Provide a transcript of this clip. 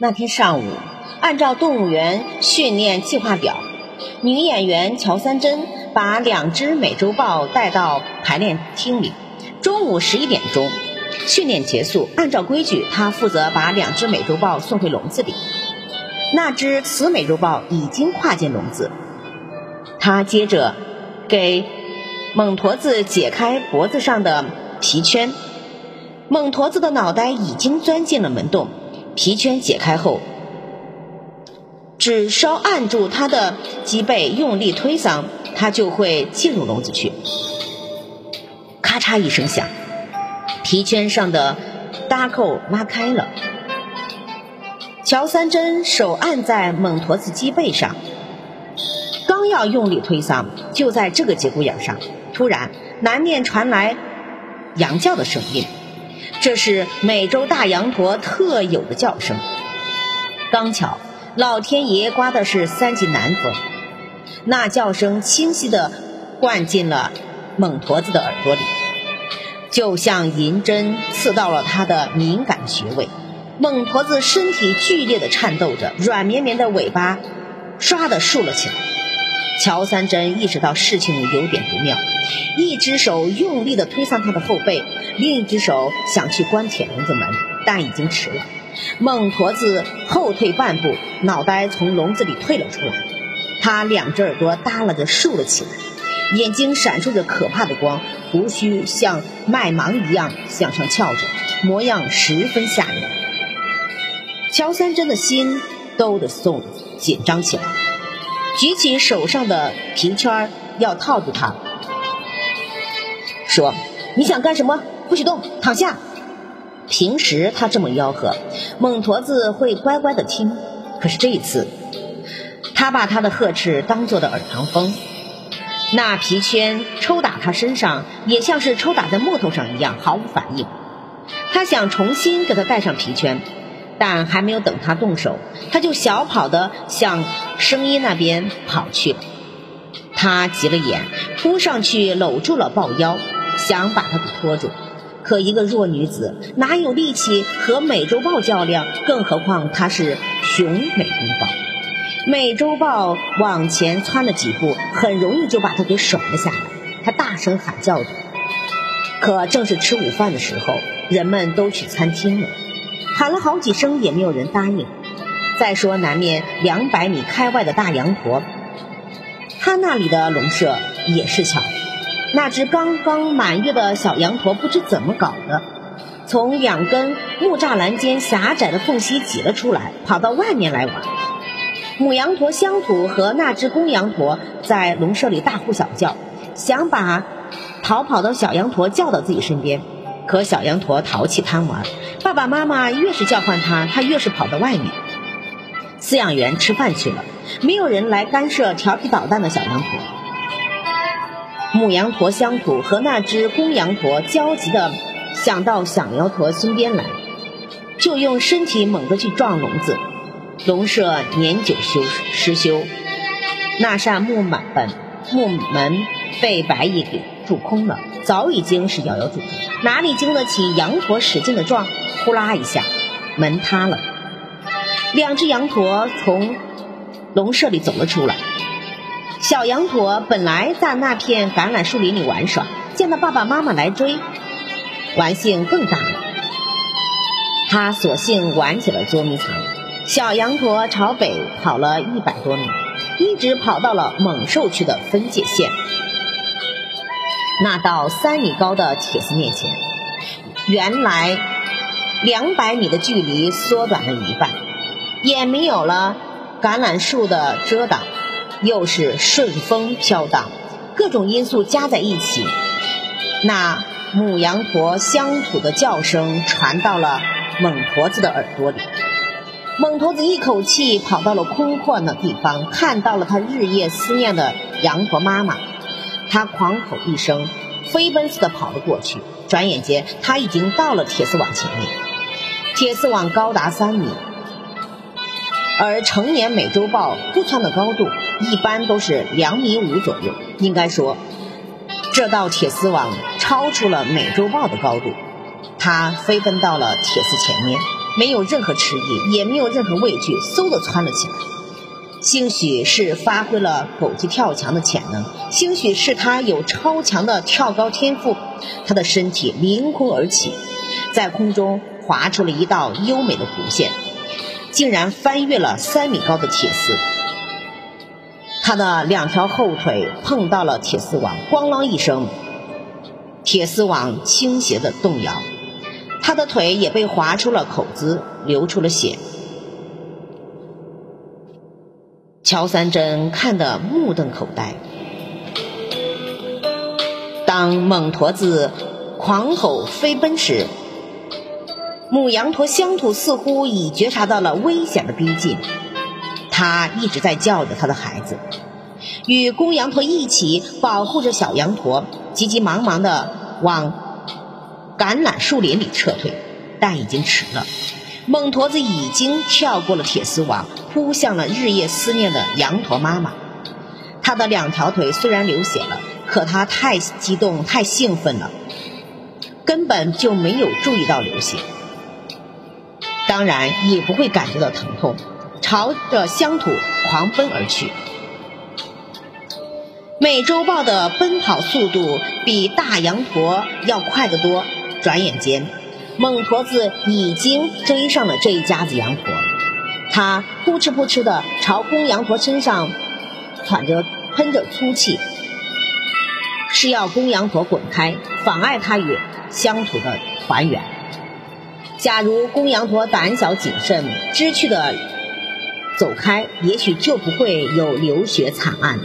那天上午，按照动物园训练计划表，女演员乔三珍把两只美洲豹带到排练厅里。中午十一点钟，训练结束，按照规矩，她负责把两只美洲豹送回笼子里。那只雌美洲豹已经跨进笼子，她接着给猛驼子解开脖子上的皮圈。猛驼子的脑袋已经钻进了门洞，皮圈解开后，只稍按住它的脊背，用力推搡，它就会进入笼子去。咔嚓一声响，皮圈上的搭扣拉开了。乔三珍手按在猛驼子脊背上，刚要用力推搡，就在这个节骨眼上，突然南面传来羊叫的声音。这是美洲大羊驼特有的叫声。刚巧老天爷刮的是三级南风，那叫声清晰地灌进了猛驼子的耳朵里，就像银针刺到了他的敏感穴位。猛驼子身体剧烈地颤抖着，软绵绵的尾巴唰地竖了起来。乔三珍意识到事情有点不妙，一只手用力地推搡他的后背，另一只手想去关铁笼子门，但已经迟了。孟驼子后退半步，脑袋从笼子里退了出来，他两只耳朵耷拉着竖了起来，眼睛闪烁着可怕的光，胡须像麦芒一样向上翘着，模样十分吓人。乔三真的心都得松紧张起来。举起手上的皮圈要套住他，说：“你想干什么？不许动，躺下。”平时他这么吆喝，猛驼子会乖乖的听。可是这一次，他把他的呵斥当做的耳旁风。那皮圈抽打他身上，也像是抽打在木头上一样，毫无反应。他想重新给他戴上皮圈。但还没有等他动手，他就小跑的向声音那边跑去了。他急了眼，扑上去搂住了豹腰，想把他给拖住。可一个弱女子哪有力气和美洲豹较量？更何况她是雄美洲豹。美洲豹往前窜了几步，很容易就把他给甩了下来。他大声喊叫着。可正是吃午饭的时候，人们都去餐厅了。喊了好几声，也没有人答应。再说南面两百米开外的大羊驼，他那里的笼舍也是巧。那只刚刚满月的小羊驼不知怎么搞的，从两根木栅栏间狭窄的缝隙挤了出来，跑到外面来玩。母羊驼乡土和那只公羊驼在笼舍里大呼小叫，想把逃跑的小羊驼叫到自己身边。可小羊驼淘气贪玩，爸爸妈妈越是叫唤它，它越是跑到外面。饲养员吃饭去了，没有人来干涉调皮捣蛋的小羊驼。母羊驼乡土和那只公羊驼焦急地想到小羊驼身边来，就用身体猛地去撞笼子，笼舍年久修失修，那扇木门木门被白蚁给蛀空了，早已经是摇摇欲坠。哪里经得起羊驼使劲的撞？呼啦一下，门塌了。两只羊驼从笼舍里走了出来。小羊驼本来在那片橄榄树林里玩耍，见到爸爸妈妈来追，玩性更大了。他索性玩起了捉迷藏。小羊驼朝北跑了一百多米，一直跑到了猛兽区的分界线。那道三米高的铁丝面前，原来两百米的距离缩短了一半，也没有了橄榄树的遮挡，又是顺风飘荡，各种因素加在一起，那母羊驼乡土的叫声传到了猛驼子的耳朵里。猛驼子一口气跑到了空旷的地方，看到了他日夜思念的羊驼妈妈。他狂吼一声，飞奔似的跑了过去。转眼间，他已经到了铁丝网前面。铁丝网高达三米，而成年美洲豹扑窜的高度一般都是两米五左右。应该说，这道铁丝网超出了美洲豹的高度。它飞奔到了铁丝前面，没有任何迟疑，也没有任何畏惧，嗖的窜了起来。兴许是发挥了狗急跳墙的潜能，兴许是他有超强的跳高天赋，他的身体凌空而起，在空中划出了一道优美的弧线，竟然翻越了三米高的铁丝。他的两条后腿碰到了铁丝网，咣啷一声，铁丝网倾斜的动摇，他的腿也被划出了口子，流出了血。乔三珍看得目瞪口呆。当猛驼子狂吼飞奔时，母羊驼乡土似乎已觉察到了危险的逼近，它一直在叫着它的孩子，与公羊驼一起保护着小羊驼，急急忙忙地往橄榄树林里撤退，但已经迟了。猛驼子已经跳过了铁丝网，扑向了日夜思念的羊驼妈妈。他的两条腿虽然流血了，可他太激动、太兴奋了，根本就没有注意到流血，当然也不会感觉到疼痛，朝着乡土狂奔而去。美洲豹的奔跑速度比大羊驼要快得多，转眼间。猛驼子已经追上了这一家子羊驼，它扑哧扑哧地朝公羊驼身上喘着、喷着粗气，是要公羊驼滚开，妨碍它与乡土的团圆。假如公羊驼胆小谨慎、知趣的走开，也许就不会有流血惨案。